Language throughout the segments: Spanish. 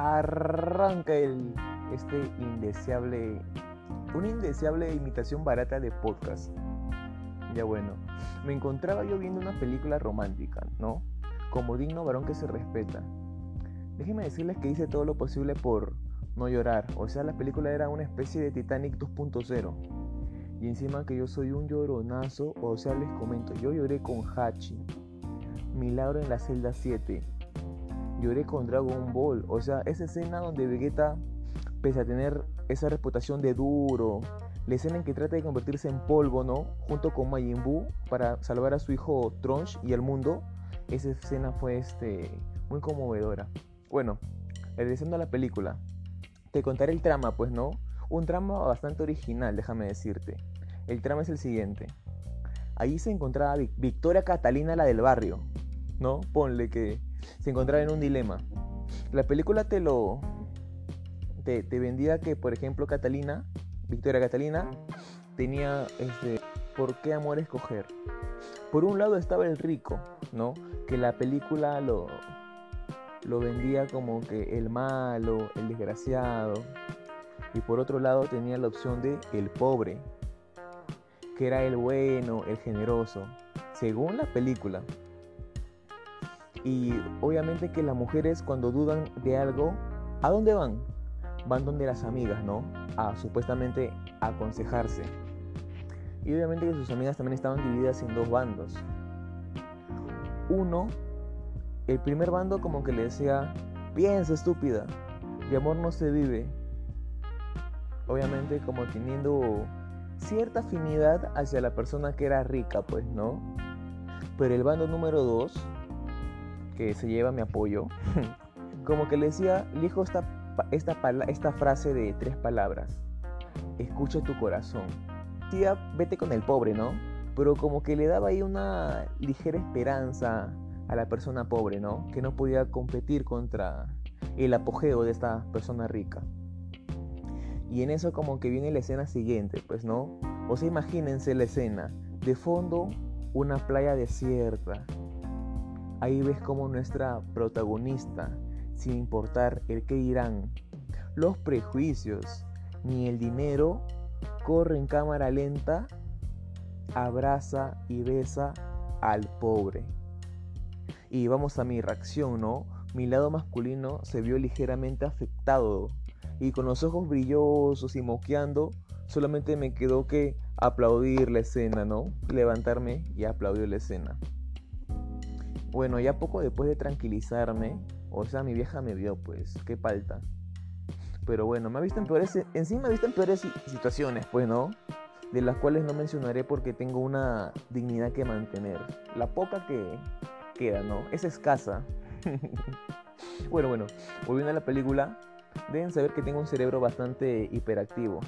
arranca el, este indeseable, una indeseable imitación barata de podcast. Ya bueno, me encontraba yo viendo una película romántica, ¿no? Como digno varón que se respeta. Déjenme decirles que hice todo lo posible por no llorar. O sea, la película era una especie de Titanic 2.0. Y encima que yo soy un lloronazo, o sea, les comento, yo lloré con Hachi. Milagro en la celda 7. Lloré con Dragon Ball. O sea, esa escena donde Vegeta, pese a tener esa reputación de duro, la escena en que trata de convertirse en polvo, ¿no? Junto con Majin Buu para salvar a su hijo Trunks y al mundo. Esa escena fue este, muy conmovedora. Bueno, regresando a la película. Te contaré el trama, pues no. Un trama bastante original, déjame decirte. El trama es el siguiente. Allí se encontraba Victoria Catalina, la del barrio. ¿No? Ponle que se encontraba en un dilema. La película te lo. Te, vendía que, por ejemplo, Catalina, Victoria Catalina, tenía este. ¿Por qué amor escoger? Por un lado estaba el rico, ¿no? Que la película lo, lo vendía como que el malo, el desgraciado. Y por otro lado tenía la opción de el pobre, que era el bueno, el generoso, según la película. Y obviamente que las mujeres cuando dudan de algo, ¿a dónde van? Van donde las amigas, ¿no? A supuestamente aconsejarse. Y obviamente que sus amigas también estaban divididas en dos bandos. Uno el primer bando como que le decía, piensa estúpida, de amor no se vive. Obviamente como teniendo cierta afinidad hacia la persona que era rica, pues, ¿no? Pero el bando número 2, que se lleva mi apoyo, como que le decía, elijo esta, esta, esta frase de tres palabras, escucha tu corazón. Tía, vete con el pobre, ¿no? Pero como que le daba ahí una ligera esperanza a la persona pobre, ¿no? Que no podía competir contra el apogeo de esta persona rica. Y en eso como que viene la escena siguiente, pues, ¿no? O sea, imagínense la escena. De fondo, una playa desierta. Ahí ves como nuestra protagonista, sin importar el que dirán, los prejuicios, ni el dinero, corre en cámara lenta, abraza y besa al pobre. Y vamos a mi reacción, ¿no? Mi lado masculino se vio ligeramente afectado y con los ojos brillosos y moqueando, solamente me quedó que aplaudir la escena, ¿no? Levantarme y aplaudir la escena. Bueno, ya poco después de tranquilizarme, o sea, mi vieja me vio, pues, qué falta. Pero bueno, me ha visto en peores, en me ha visto en peores situaciones, pues, ¿no? De las cuales no mencionaré porque tengo una dignidad que mantener. La poca que, queda, ¿no? Es escasa. bueno, bueno, volviendo a la película, deben saber que tengo un cerebro bastante hiperactivo.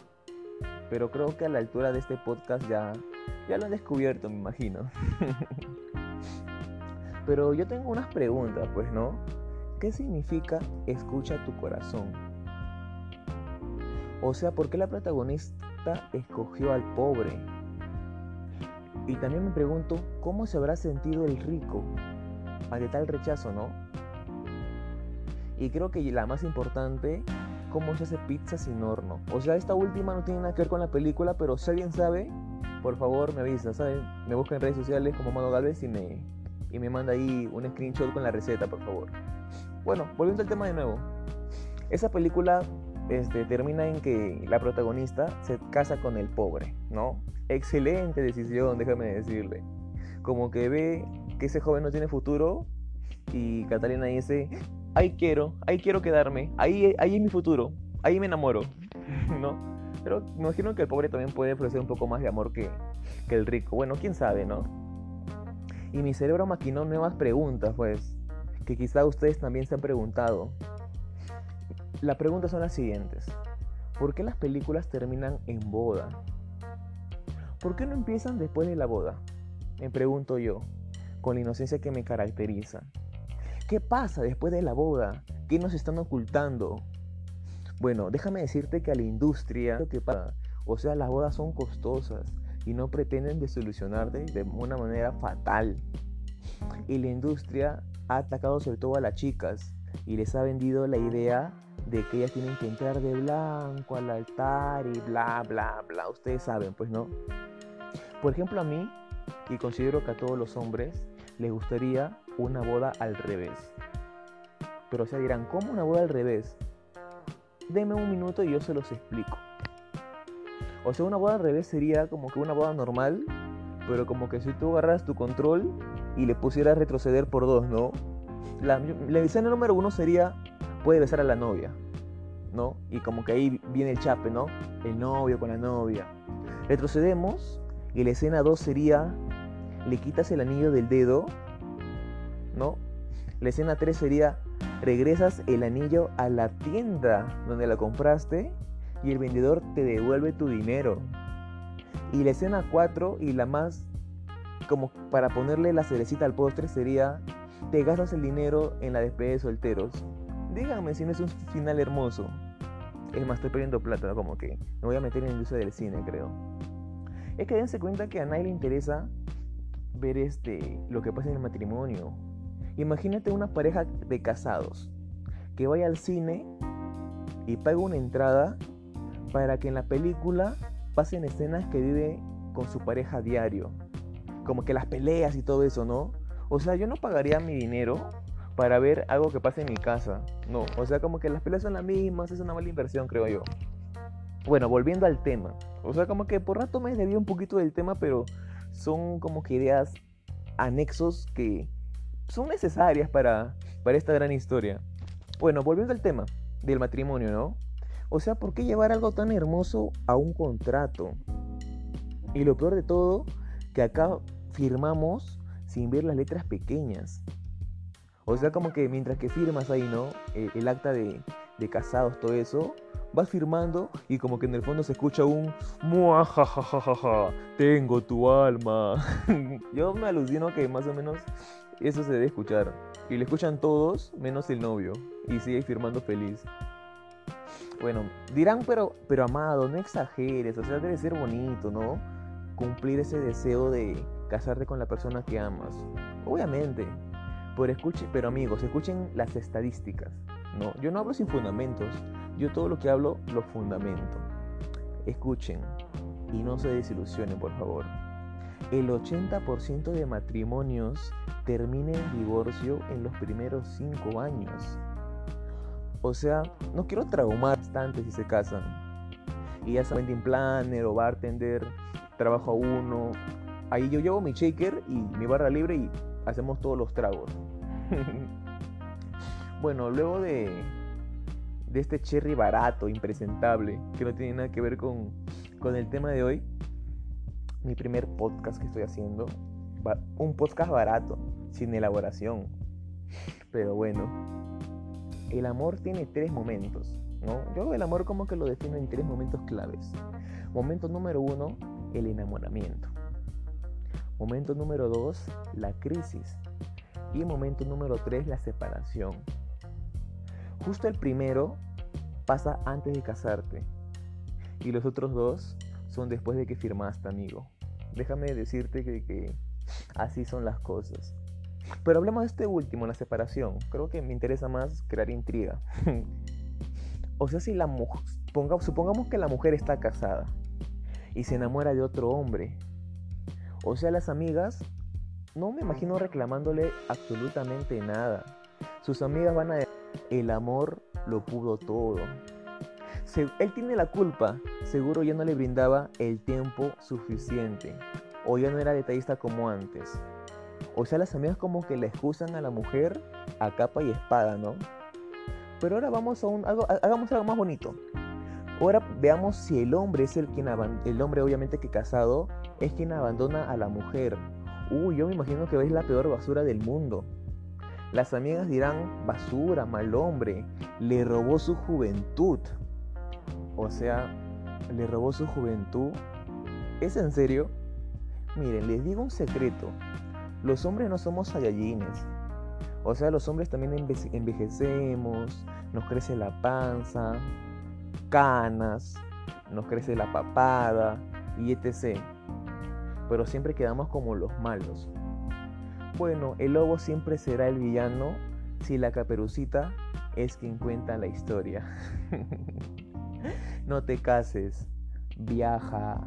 Pero creo que a la altura de este podcast ya, ya lo han descubierto, me imagino. Pero yo tengo unas preguntas, pues, ¿no? ¿Qué significa escucha tu corazón? O sea, ¿por qué la protagonista escogió al pobre? Y también me pregunto, ¿cómo se habrá sentido el rico ante tal rechazo, ¿no? Y creo que la más importante, cómo se hace pizza sin horno. O sea, esta última no tiene nada que ver con la película, pero si alguien sabe, por favor me avisa, ¿saben? Me busca en redes sociales como Mano Galvez y me, y me manda ahí un screenshot con la receta, por favor. Bueno, volviendo al tema de nuevo. Esa película este, termina en que la protagonista se casa con el pobre, ¿no? Excelente decisión, déjame decirle. Como que ve que ese joven no tiene futuro y Catalina dice, ahí quiero, ahí quiero quedarme, ahí, ahí es mi futuro, ahí me enamoro, ¿no? Pero me imagino que el pobre también puede ofrecer un poco más de amor que, que el rico. Bueno, quién sabe, ¿no? Y mi cerebro maquinó nuevas preguntas, pues, que quizá ustedes también se han preguntado. Las preguntas son las siguientes. ¿Por qué las películas terminan en boda? ¿Por qué no empiezan después de la boda? Me pregunto yo con la inocencia que me caracteriza. ¿Qué pasa después de la boda? ¿Qué nos están ocultando? Bueno, déjame decirte que a la industria, que pasa, o sea, las bodas son costosas y no pretenden desolucionarte de una manera fatal. Y la industria ha atacado sobre todo a las chicas, y les ha vendido la idea de que ellas tienen que entrar de blanco al altar y bla, bla, bla. Ustedes saben, pues no. Por ejemplo, a mí, y considero que a todos los hombres les gustaría una boda al revés. Pero se dirán, ¿cómo una boda al revés? Deme un minuto y yo se los explico. O sea, una boda al revés sería como que una boda normal, pero como que si tú agarras tu control y le pusieras retroceder por dos, ¿no? La, escena número uno sería, puede besar a la novia, ¿no? Y como que ahí viene el chape, ¿no? El novio con la novia. Retrocedemos y la escena 2 sería, le quitas el anillo del dedo, ¿no? La escena 3 sería, regresas el anillo a la tienda donde la compraste y el vendedor te devuelve tu dinero. Y la escena 4 y la más como para ponerle la cerecita al postre sería te gastas el dinero en la despedida de solteros. Díganme si no es un final hermoso. Es más, estoy perdiendo plata, como que me voy a meter en la industria del cine, creo. Es que dense cuenta que a nadie le interesa ver este, lo que pasa en el matrimonio. Imagínate una pareja de casados que vaya al cine y pague una entrada para que en la película pasen escenas que vive con su pareja diario. Como que las peleas y todo eso, ¿no? O sea, yo no pagaría mi dinero para ver algo que pase en mi casa. No, o sea, como que las peleas son las mismas, es una mala inversión, creo yo. Bueno, volviendo al tema. O sea, como que por rato me desvié un poquito del tema, pero son como que ideas anexos que son necesarias para, para esta gran historia. Bueno, volviendo al tema del matrimonio, ¿no? O sea, ¿por qué llevar algo tan hermoso a un contrato? Y lo peor de todo, que acá firmamos sin ver las letras pequeñas. O sea, como que mientras que firmas ahí, ¿no? Eh, el, acta de, de, casados, todo eso, vas firmando y como que en el fondo se escucha un muajajajaja, tengo tu alma. Yo me alucino que más o menos eso se debe escuchar. Y le escuchan todos, menos el novio. Y sigue firmando feliz. Bueno, dirán, pero, pero amado, no exageres, o sea, debe ser bonito, ¿no? Cumplir ese deseo de casarte con la persona que amas. Obviamente, pero, escuche, pero amigos, escuchen las estadísticas, ¿no? Yo no hablo sin fundamentos, yo todo lo que hablo lo fundamento. Escuchen y no se desilusionen, por favor. El 80% de matrimonios termina en divorcio en los primeros 5 años. O sea, no quiero traumar bastante si se casan. Y ya saben, planner o bartender, trabajo a uno. Ahí yo llevo mi shaker y mi barra libre y hacemos todos los tragos. bueno, luego de, de este cherry barato, impresentable, que no tiene nada que ver con, con el tema de hoy, mi primer podcast que estoy haciendo, un podcast barato, sin elaboración. Pero bueno, el amor tiene tres momentos, ¿no? Yo el amor como que lo defino en tres momentos claves. Momento número uno, el enamoramiento. Momento número dos, la crisis. Y momento número tres, la separación. Justo el primero pasa antes de casarte. Y los otros dos son después de que firmaste, amigo. Déjame decirte que, que así son las cosas. Pero hablemos de este último, la separación. Creo que me interesa más crear intriga. o sea, si la mujer, supongamos que la mujer está casada y se enamora de otro hombre. O sea, las amigas, no me imagino reclamándole absolutamente nada. Sus amigas van a decir, el amor lo pudo todo. él tiene la culpa, seguro ya no le brindaba el tiempo suficiente o ya no era detallista como antes. O sea, las amigas como que le excusan a la mujer a capa y espada, ¿no? Pero ahora vamos a un, algo, hagamos algo más bonito. Ahora veamos si el hombre es el quien el hombre obviamente que casado es quien abandona a la mujer. Uy, yo me imagino que es la peor basura del mundo. Las amigas dirán, basura, mal hombre, le robó su juventud. O sea, le robó su juventud. ¿Es en serio? Miren, les digo un secreto los hombres no somos sayayines. O sea, los hombres también envejecemos, nos crece la panza, canas, nos crece la papada y etc. Pero siempre quedamos como los malos. Bueno, el lobo siempre será el villano si la caperucita es quien cuenta la historia. no te cases, viaja,